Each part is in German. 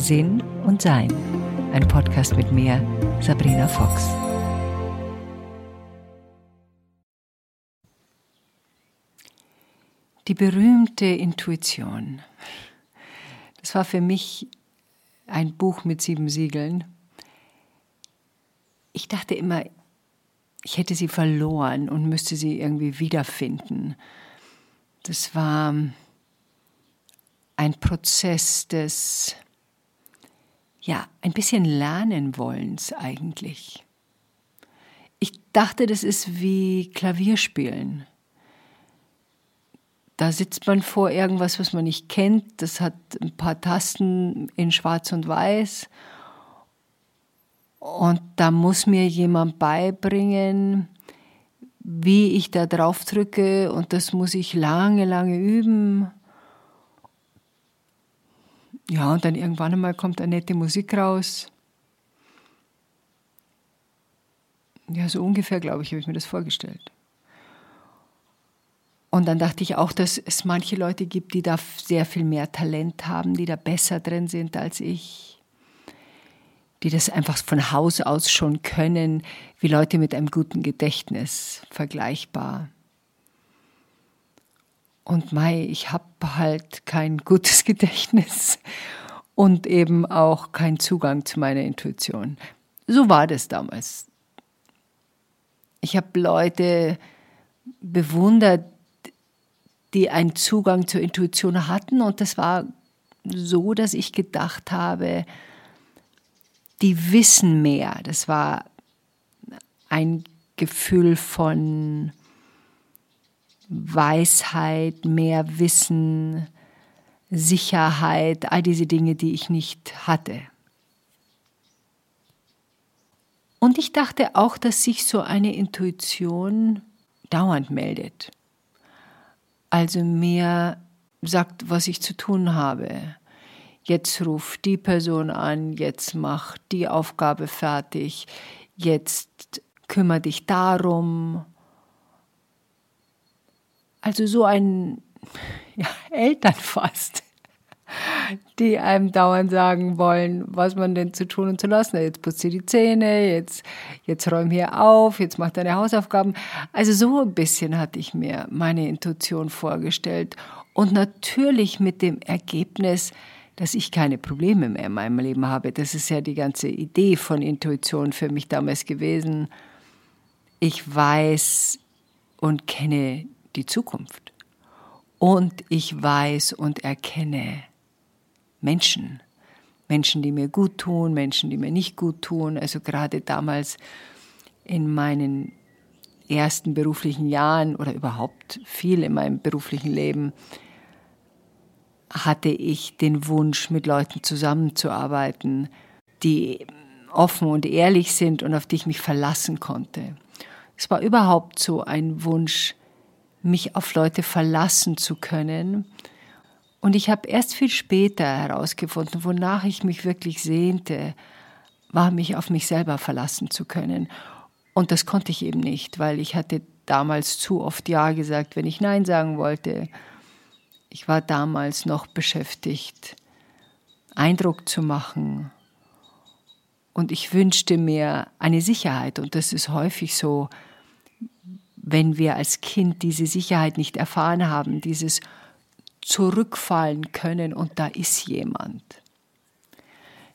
Sinn und Sein. Ein Podcast mit mir, Sabrina Fox. Die berühmte Intuition. Das war für mich ein Buch mit sieben Siegeln. Ich dachte immer, ich hätte sie verloren und müsste sie irgendwie wiederfinden. Das war ein Prozess des, ja, ein bisschen lernen wollens eigentlich. Ich dachte, das ist wie Klavierspielen. Da sitzt man vor irgendwas, was man nicht kennt. Das hat ein paar Tasten in Schwarz und Weiß. Und da muss mir jemand beibringen, wie ich da drauf drücke. Und das muss ich lange, lange üben. Ja, und dann irgendwann einmal kommt eine nette Musik raus. Ja, so ungefähr, glaube ich, habe ich mir das vorgestellt. Und dann dachte ich auch, dass es manche Leute gibt, die da sehr viel mehr Talent haben, die da besser drin sind als ich, die das einfach von Haus aus schon können, wie Leute mit einem guten Gedächtnis vergleichbar. Und Mai, ich habe halt kein gutes Gedächtnis und eben auch keinen Zugang zu meiner Intuition. So war das damals. Ich habe Leute bewundert, die einen Zugang zur Intuition hatten. Und das war so, dass ich gedacht habe, die wissen mehr. Das war ein Gefühl von Weisheit, mehr Wissen, Sicherheit, all diese Dinge, die ich nicht hatte. Und ich dachte auch, dass sich so eine Intuition dauernd meldet also mir sagt, was ich zu tun habe. Jetzt ruf die Person an, jetzt mach die Aufgabe fertig, jetzt kümmere dich darum. Also so ein ja, Eltern fast die einem dauernd sagen wollen, was man denn zu tun und zu lassen hat. Jetzt putzt dir die Zähne, jetzt, jetzt räum hier auf, jetzt mach deine Hausaufgaben. Also so ein bisschen hatte ich mir meine Intuition vorgestellt. Und natürlich mit dem Ergebnis, dass ich keine Probleme mehr in meinem Leben habe. Das ist ja die ganze Idee von Intuition für mich damals gewesen. Ich weiß und kenne die Zukunft. Und ich weiß und erkenne Menschen. Menschen, die mir gut tun, Menschen, die mir nicht gut tun. Also gerade damals in meinen ersten beruflichen Jahren oder überhaupt viel in meinem beruflichen Leben hatte ich den Wunsch, mit Leuten zusammenzuarbeiten, die offen und ehrlich sind und auf die ich mich verlassen konnte. Es war überhaupt so ein Wunsch, mich auf Leute verlassen zu können und ich habe erst viel später herausgefunden, wonach ich mich wirklich sehnte, war mich auf mich selber verlassen zu können. Und das konnte ich eben nicht, weil ich hatte damals zu oft Ja gesagt, wenn ich Nein sagen wollte. Ich war damals noch beschäftigt, Eindruck zu machen. Und ich wünschte mir eine Sicherheit. Und das ist häufig so, wenn wir als Kind diese Sicherheit nicht erfahren haben, dieses zurückfallen können und da ist jemand.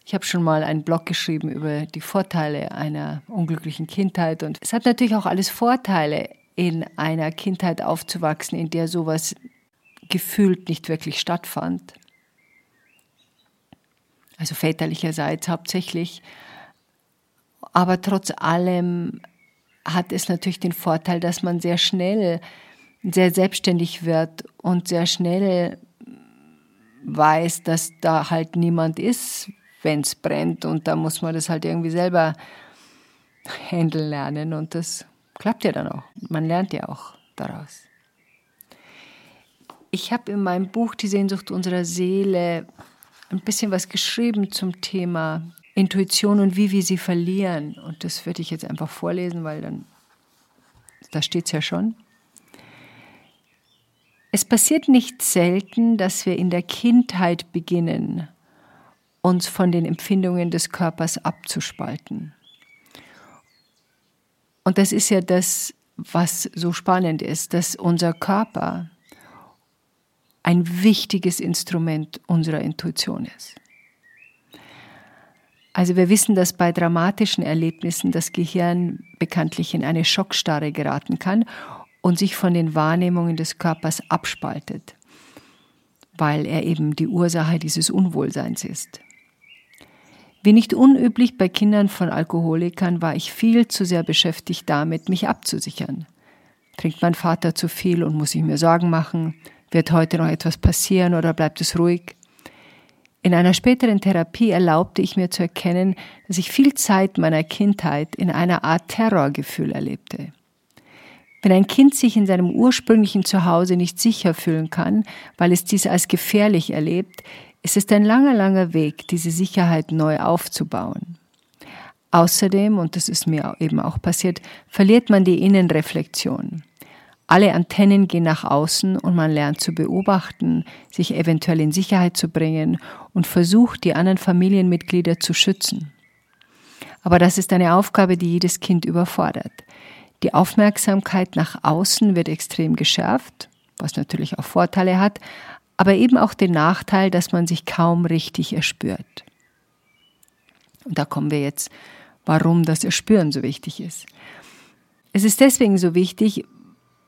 Ich habe schon mal einen Blog geschrieben über die Vorteile einer unglücklichen Kindheit und es hat natürlich auch alles Vorteile, in einer Kindheit aufzuwachsen, in der sowas gefühlt nicht wirklich stattfand. Also väterlicherseits hauptsächlich. Aber trotz allem hat es natürlich den Vorteil, dass man sehr schnell sehr selbstständig wird und sehr schnell weiß, dass da halt niemand ist, wenn es brennt und da muss man das halt irgendwie selber handeln lernen und das klappt ja dann auch. Man lernt ja auch daraus. Ich habe in meinem Buch Die Sehnsucht unserer Seele ein bisschen was geschrieben zum Thema Intuition und wie wir sie verlieren. Und das würde ich jetzt einfach vorlesen, weil dann, da steht es ja schon. Es passiert nicht selten, dass wir in der Kindheit beginnen, uns von den Empfindungen des Körpers abzuspalten. Und das ist ja das, was so spannend ist, dass unser Körper ein wichtiges Instrument unserer Intuition ist. Also wir wissen, dass bei dramatischen Erlebnissen das Gehirn bekanntlich in eine Schockstarre geraten kann und sich von den Wahrnehmungen des Körpers abspaltet, weil er eben die Ursache dieses Unwohlseins ist. Wie nicht unüblich bei Kindern von Alkoholikern war ich viel zu sehr beschäftigt damit, mich abzusichern. Trinkt mein Vater zu viel und muss ich mir Sorgen machen? Wird heute noch etwas passieren oder bleibt es ruhig? In einer späteren Therapie erlaubte ich mir zu erkennen, dass ich viel Zeit meiner Kindheit in einer Art Terrorgefühl erlebte. Wenn ein Kind sich in seinem ursprünglichen Zuhause nicht sicher fühlen kann, weil es dies als gefährlich erlebt, es ist ein langer, langer Weg, diese Sicherheit neu aufzubauen. Außerdem, und das ist mir eben auch passiert, verliert man die Innenreflexion. Alle Antennen gehen nach außen und man lernt zu beobachten, sich eventuell in Sicherheit zu bringen und versucht, die anderen Familienmitglieder zu schützen. Aber das ist eine Aufgabe, die jedes Kind überfordert. Die Aufmerksamkeit nach außen wird extrem geschärft, was natürlich auch Vorteile hat, aber eben auch den Nachteil, dass man sich kaum richtig erspürt. Und da kommen wir jetzt, warum das Erspüren so wichtig ist. Es ist deswegen so wichtig,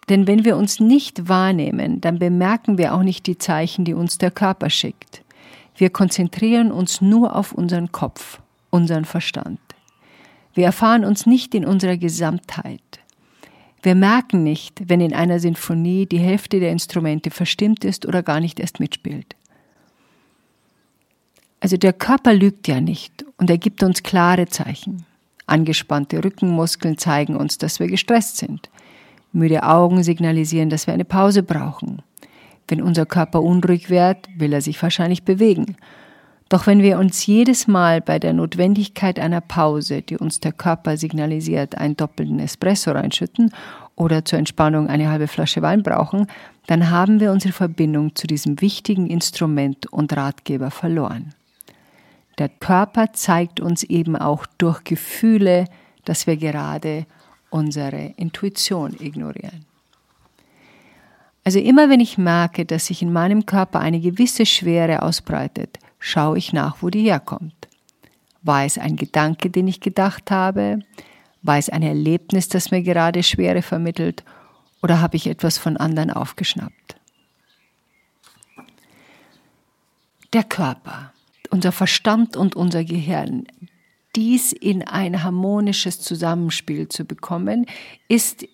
denn wenn wir uns nicht wahrnehmen, dann bemerken wir auch nicht die Zeichen, die uns der Körper schickt. Wir konzentrieren uns nur auf unseren Kopf, unseren Verstand. Wir erfahren uns nicht in unserer Gesamtheit. Wir merken nicht, wenn in einer Sinfonie die Hälfte der Instrumente verstimmt ist oder gar nicht erst mitspielt. Also der Körper lügt ja nicht und er gibt uns klare Zeichen. Angespannte Rückenmuskeln zeigen uns, dass wir gestresst sind. Müde Augen signalisieren, dass wir eine Pause brauchen. Wenn unser Körper unruhig wird, will er sich wahrscheinlich bewegen. Doch wenn wir uns jedes Mal bei der Notwendigkeit einer Pause, die uns der Körper signalisiert, einen doppelten Espresso reinschütten oder zur Entspannung eine halbe Flasche Wein brauchen, dann haben wir unsere Verbindung zu diesem wichtigen Instrument und Ratgeber verloren. Der Körper zeigt uns eben auch durch Gefühle, dass wir gerade unsere Intuition ignorieren. Also immer wenn ich merke, dass sich in meinem Körper eine gewisse Schwere ausbreitet, schaue ich nach, wo die herkommt. War es ein Gedanke, den ich gedacht habe? War es ein Erlebnis, das mir gerade Schwere vermittelt? Oder habe ich etwas von anderen aufgeschnappt? Der Körper, unser Verstand und unser Gehirn, dies in ein harmonisches Zusammenspiel zu bekommen, ist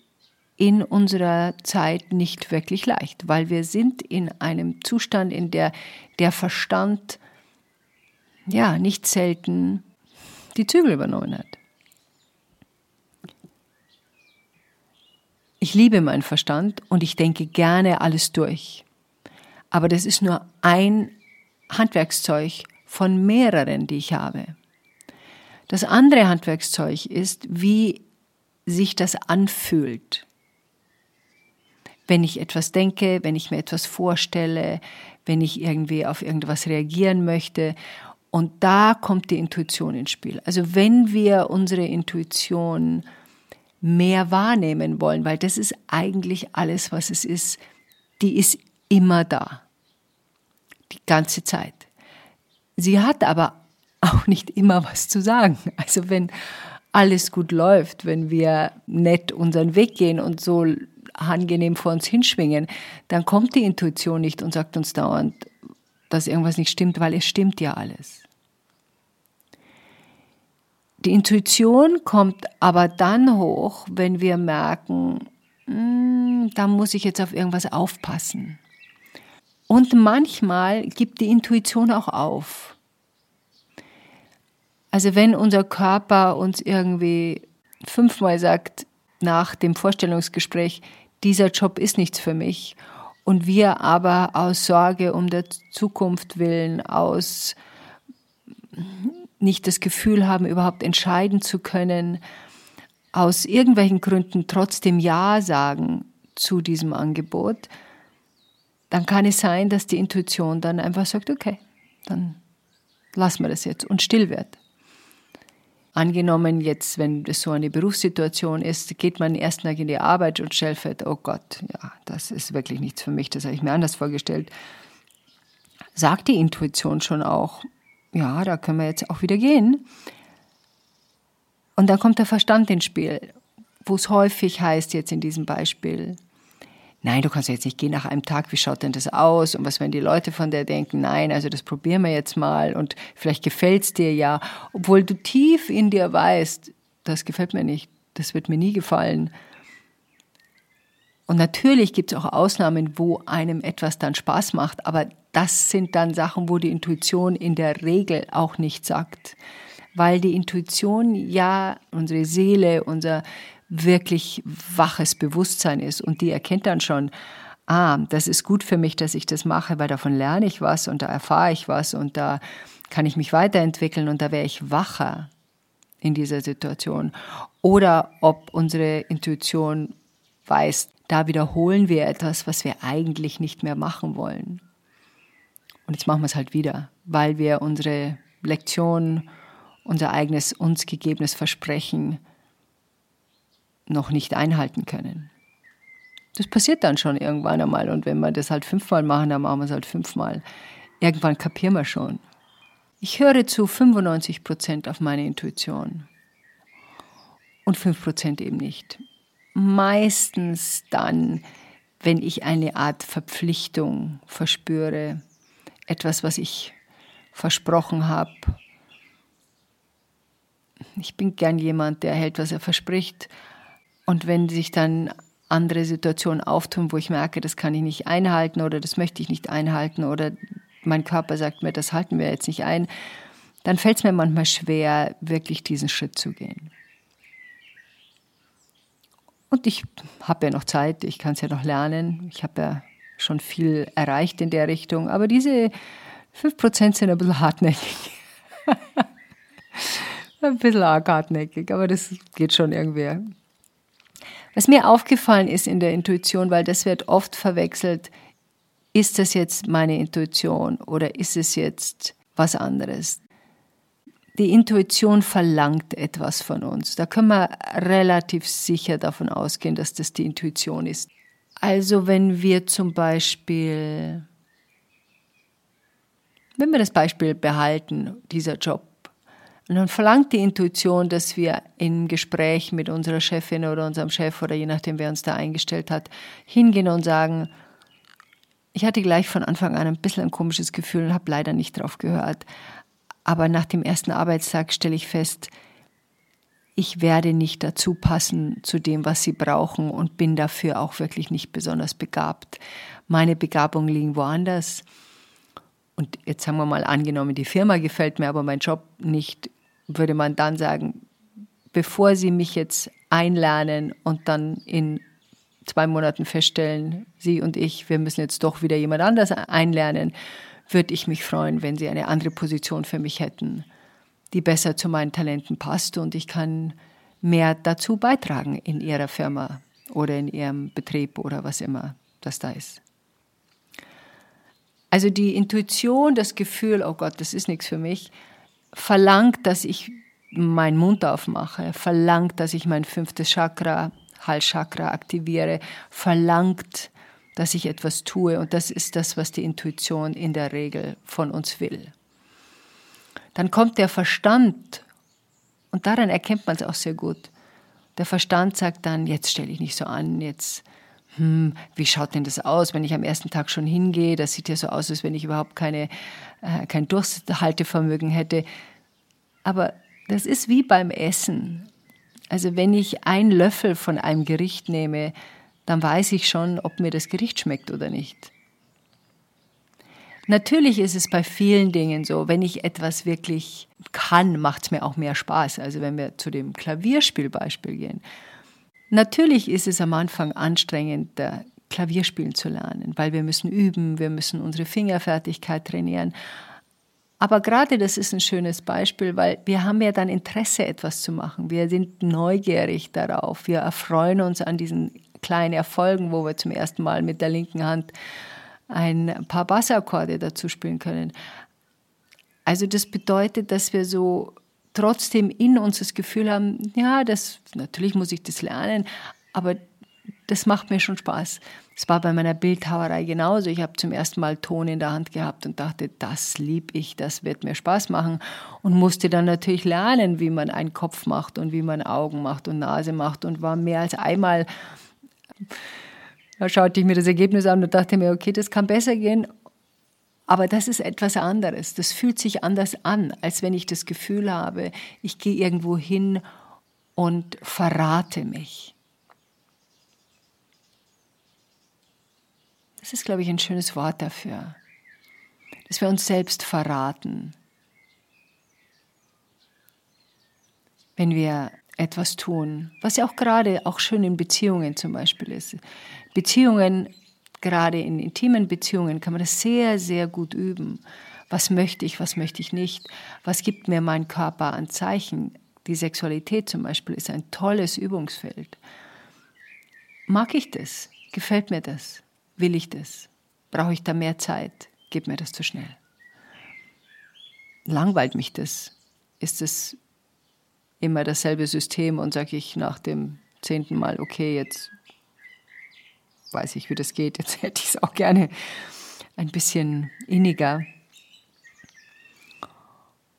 in unserer Zeit nicht wirklich leicht, weil wir sind in einem Zustand, in der der Verstand ja, nicht selten die Zügel übernommen hat. Ich liebe meinen Verstand und ich denke gerne alles durch. Aber das ist nur ein Handwerkszeug von mehreren, die ich habe. Das andere Handwerkszeug ist, wie sich das anfühlt. Wenn ich etwas denke, wenn ich mir etwas vorstelle, wenn ich irgendwie auf irgendwas reagieren möchte und da kommt die Intuition ins Spiel. Also wenn wir unsere Intuition mehr wahrnehmen wollen, weil das ist eigentlich alles, was es ist, die ist immer da. Die ganze Zeit. Sie hat aber auch nicht immer was zu sagen. Also wenn alles gut läuft, wenn wir nett unseren Weg gehen und so angenehm vor uns hinschwingen, dann kommt die Intuition nicht und sagt uns dauernd, dass irgendwas nicht stimmt, weil es stimmt ja alles. Die Intuition kommt aber dann hoch, wenn wir merken, hm, da muss ich jetzt auf irgendwas aufpassen. Und manchmal gibt die Intuition auch auf. Also wenn unser Körper uns irgendwie fünfmal sagt nach dem Vorstellungsgespräch, dieser Job ist nichts für mich, und wir aber aus Sorge um der Zukunft willen, aus nicht das Gefühl haben, überhaupt entscheiden zu können, aus irgendwelchen Gründen trotzdem Ja sagen zu diesem Angebot, dann kann es sein, dass die Intuition dann einfach sagt, okay, dann lassen wir das jetzt und still wird. Angenommen jetzt, wenn das so eine Berufssituation ist, geht man erst Tag in die Arbeit und stellt fest, oh Gott, ja, das ist wirklich nichts für mich, das habe ich mir anders vorgestellt. Sagt die Intuition schon auch, ja, da können wir jetzt auch wieder gehen. Und dann kommt der Verstand ins Spiel, wo es häufig heißt jetzt in diesem Beispiel, nein, du kannst jetzt nicht gehen nach einem Tag, wie schaut denn das aus? Und was werden die Leute von dir denken, nein, also das probieren wir jetzt mal. Und vielleicht gefällt es dir ja, obwohl du tief in dir weißt, das gefällt mir nicht, das wird mir nie gefallen. Und natürlich gibt es auch Ausnahmen, wo einem etwas dann Spaß macht, aber das sind dann Sachen, wo die Intuition in der Regel auch nicht sagt, weil die Intuition ja unsere Seele, unser wirklich waches Bewusstsein ist und die erkennt dann schon, ah, das ist gut für mich, dass ich das mache, weil davon lerne ich was und da erfahre ich was und da kann ich mich weiterentwickeln und da wäre ich wacher in dieser Situation. Oder ob unsere Intuition weiß, da wiederholen wir etwas, was wir eigentlich nicht mehr machen wollen. Und jetzt machen wir es halt wieder, weil wir unsere Lektion, unser eigenes uns gegebenes Versprechen noch nicht einhalten können. Das passiert dann schon irgendwann einmal und wenn wir das halt fünfmal machen, dann machen wir es halt fünfmal. Irgendwann kapieren wir schon. Ich höre zu 95 Prozent auf meine Intuition und 5 Prozent eben nicht. Meistens dann, wenn ich eine Art Verpflichtung verspüre, etwas, was ich versprochen habe. Ich bin gern jemand, der hält, was er verspricht, und wenn sich dann andere Situationen auftun, wo ich merke, das kann ich nicht einhalten oder das möchte ich nicht einhalten oder mein Körper sagt mir, das halten wir jetzt nicht ein, dann fällt es mir manchmal schwer, wirklich diesen Schritt zu gehen. Und ich habe ja noch Zeit, ich kann es ja noch lernen. Ich habe ja schon viel erreicht in der Richtung, aber diese 5% sind ein bisschen hartnäckig. ein bisschen arg hartnäckig, aber das geht schon irgendwie. Was mir aufgefallen ist in der Intuition, weil das wird oft verwechselt, ist das jetzt meine Intuition oder ist es jetzt was anderes? Die Intuition verlangt etwas von uns. Da können wir relativ sicher davon ausgehen, dass das die Intuition ist. Also wenn wir zum Beispiel, wenn wir das Beispiel behalten, dieser Job, und dann verlangt die Intuition, dass wir im Gespräch mit unserer Chefin oder unserem Chef oder je nachdem, wer uns da eingestellt hat, hingehen und sagen, ich hatte gleich von Anfang an ein bisschen ein komisches Gefühl und habe leider nicht drauf gehört. Aber nach dem ersten Arbeitstag stelle ich fest, ich werde nicht dazu passen zu dem, was sie brauchen und bin dafür auch wirklich nicht besonders begabt. Meine Begabungen liegen woanders. Und jetzt haben wir mal angenommen, die Firma gefällt mir, aber mein Job nicht würde man dann sagen, bevor Sie mich jetzt einlernen und dann in zwei Monaten feststellen, Sie und ich, wir müssen jetzt doch wieder jemand anders einlernen, würde ich mich freuen, wenn Sie eine andere Position für mich hätten, die besser zu meinen Talenten passt und ich kann mehr dazu beitragen in Ihrer Firma oder in Ihrem Betrieb oder was immer das da ist. Also die Intuition, das Gefühl, oh Gott, das ist nichts für mich, verlangt, dass ich meinen Mund aufmache, verlangt, dass ich mein fünftes Chakra, Halschakra aktiviere, verlangt, dass ich etwas tue. Und das ist das, was die Intuition in der Regel von uns will. Dann kommt der Verstand und daran erkennt man es auch sehr gut. Der Verstand sagt dann, jetzt stelle ich nicht so an, jetzt, hm, wie schaut denn das aus, wenn ich am ersten Tag schon hingehe? Das sieht ja so aus, als wenn ich überhaupt keine äh, kein Durchhaltevermögen hätte. Aber das ist wie beim Essen. Also wenn ich einen Löffel von einem Gericht nehme, dann weiß ich schon, ob mir das Gericht schmeckt oder nicht. Natürlich ist es bei vielen Dingen so, wenn ich etwas wirklich kann, macht es mir auch mehr Spaß. Also wenn wir zu dem Klavierspielbeispiel gehen. Natürlich ist es am Anfang anstrengend, Klavierspielen zu lernen, weil wir müssen üben, wir müssen unsere Fingerfertigkeit trainieren. Aber gerade das ist ein schönes Beispiel, weil wir haben ja dann Interesse, etwas zu machen. Wir sind neugierig darauf. Wir erfreuen uns an diesen kleinen Erfolgen, wo wir zum ersten Mal mit der linken Hand ein paar Bassakkorde dazu spielen können. Also das bedeutet, dass wir so trotzdem in uns das Gefühl haben, ja, das natürlich muss ich das lernen, aber das macht mir schon Spaß. Es war bei meiner Bildhauerei genauso. Ich habe zum ersten Mal Ton in der Hand gehabt und dachte, das lieb ich, das wird mir Spaß machen. Und musste dann natürlich lernen, wie man einen Kopf macht und wie man Augen macht und Nase macht und war mehr als einmal, da schaute ich mir das Ergebnis an und dachte mir, okay, das kann besser gehen. Aber das ist etwas anderes. Das fühlt sich anders an, als wenn ich das Gefühl habe, ich gehe irgendwo hin und verrate mich. Das ist, glaube ich, ein schönes Wort dafür, dass wir uns selbst verraten. Wenn wir etwas tun, was ja auch gerade auch schön in Beziehungen zum Beispiel ist. Beziehungen, gerade in intimen Beziehungen, kann man das sehr, sehr gut üben. Was möchte ich, was möchte ich nicht? Was gibt mir mein Körper an Zeichen? Die Sexualität zum Beispiel ist ein tolles Übungsfeld. Mag ich das? Gefällt mir das? Will ich das? Brauche ich da mehr Zeit? Geht mir das zu schnell? Langweilt mich das? Ist es immer dasselbe System und sage ich nach dem zehnten Mal, okay, jetzt weiß ich, wie das geht, jetzt hätte ich es auch gerne ein bisschen inniger.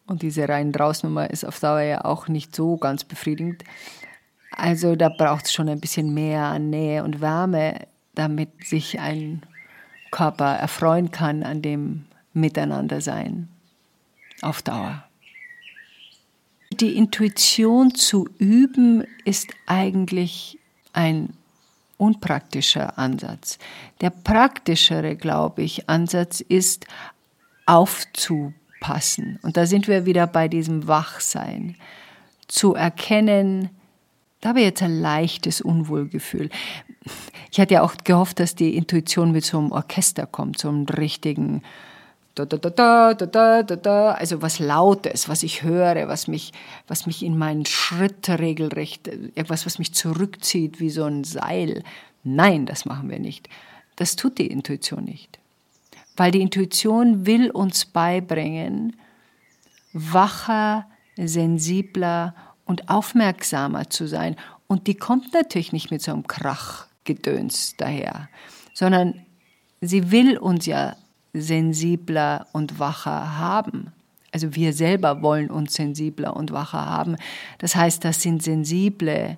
Und diese rein Drausnummer ist auf Dauer ja auch nicht so ganz befriedigend. Also da braucht es schon ein bisschen mehr an Nähe und Wärme damit sich ein Körper erfreuen kann an dem Miteinandersein auf Dauer. Die Intuition zu üben ist eigentlich ein unpraktischer Ansatz. Der praktischere, glaube ich, Ansatz ist aufzupassen. Und da sind wir wieder bei diesem Wachsein. Zu erkennen, da habe ich jetzt ein leichtes Unwohlgefühl. Ich hatte ja auch gehofft, dass die Intuition mit so einem Orchester kommt, so einem richtigen da, da, da, da, da, da, da, also was Lautes, was ich höre, was mich, was mich in meinen Schritt regelrecht, etwas, was mich zurückzieht wie so ein Seil. Nein, das machen wir nicht. Das tut die Intuition nicht. Weil die Intuition will uns beibringen, wacher, sensibler und aufmerksamer zu sein. Und die kommt natürlich nicht mit so einem Krachgedöns daher, sondern sie will uns ja sensibler und wacher haben. Also wir selber wollen uns sensibler und wacher haben. Das heißt, das sind sensible,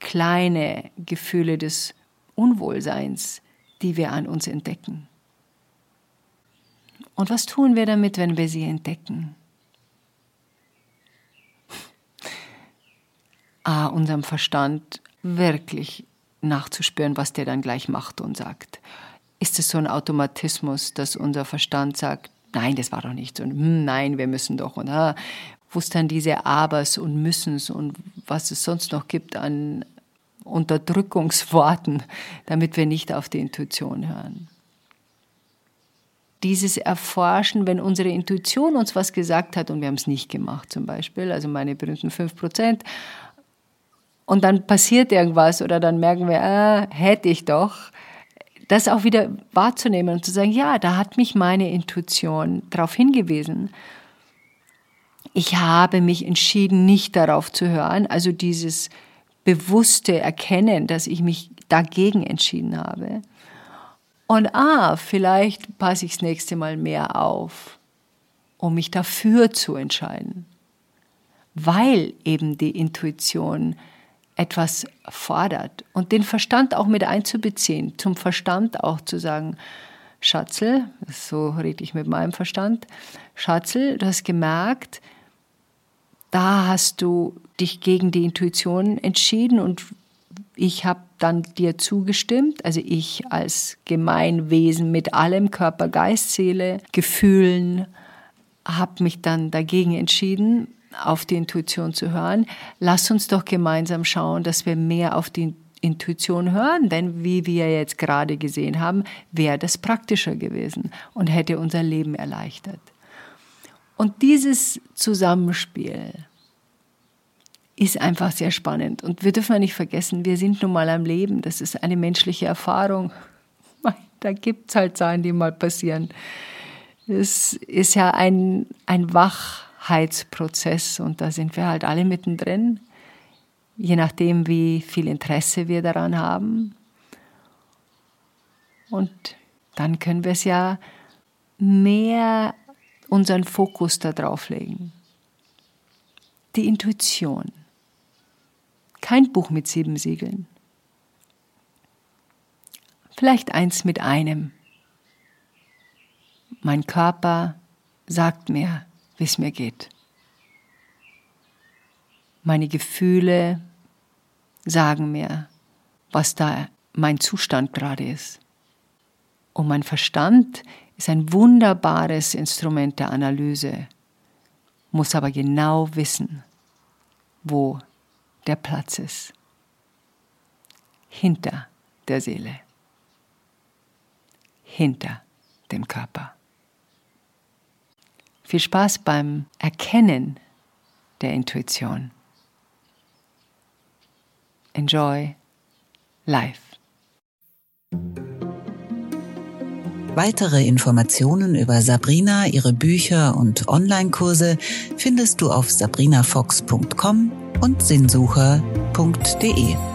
kleine Gefühle des Unwohlseins, die wir an uns entdecken. Und was tun wir damit, wenn wir sie entdecken? ah, unserem Verstand wirklich nachzuspüren, was der dann gleich macht und sagt. Ist es so ein Automatismus, dass unser Verstand sagt, nein, das war doch nicht so, und hm, nein, wir müssen doch und ah, wo es dann diese Abers und Müssens und was es sonst noch gibt an Unterdrückungsworten, damit wir nicht auf die Intuition hören. Dieses Erforschen, wenn unsere Intuition uns was gesagt hat und wir haben es nicht gemacht zum Beispiel, also meine berühmten 5 Prozent, und dann passiert irgendwas oder dann merken wir, ah, hätte ich doch, das auch wieder wahrzunehmen und zu sagen, ja, da hat mich meine Intuition darauf hingewiesen. Ich habe mich entschieden, nicht darauf zu hören, also dieses bewusste Erkennen, dass ich mich dagegen entschieden habe. Und ah, vielleicht passe ich das nächste Mal mehr auf, um mich dafür zu entscheiden, weil eben die Intuition etwas fordert und den Verstand auch mit einzubeziehen, zum Verstand auch zu sagen, Schatzel, so rede ich mit meinem Verstand, Schatzel, du hast gemerkt, da hast du dich gegen die Intuition entschieden und ich habe dann dir zugestimmt, also ich als Gemeinwesen mit allem Körper, Geist, Seele, Gefühlen, habe mich dann dagegen entschieden auf die Intuition zu hören. Lass uns doch gemeinsam schauen, dass wir mehr auf die Intuition hören, denn wie wir jetzt gerade gesehen haben, wäre das praktischer gewesen und hätte unser Leben erleichtert. Und dieses Zusammenspiel ist einfach sehr spannend. Und wir dürfen nicht vergessen, wir sind nun mal am Leben. Das ist eine menschliche Erfahrung. da gibt es halt Sachen, die mal passieren. Es ist ja ein, ein Wachheitsprozess und da sind wir halt alle mittendrin, je nachdem, wie viel Interesse wir daran haben. Und dann können wir es ja mehr unseren Fokus darauf legen. Die Intuition. Kein Buch mit sieben Siegeln. Vielleicht eins mit einem. Mein Körper sagt mir, wie es mir geht. Meine Gefühle sagen mir, was da mein Zustand gerade ist. Und mein Verstand ist ein wunderbares Instrument der Analyse, muss aber genau wissen, wo der Platz ist. Hinter der Seele. Hinter dem Körper. Viel Spaß beim Erkennen der Intuition. Enjoy life. Weitere Informationen über Sabrina, ihre Bücher und Online-Kurse findest du auf sabrinafox.com und sinnsucher.de.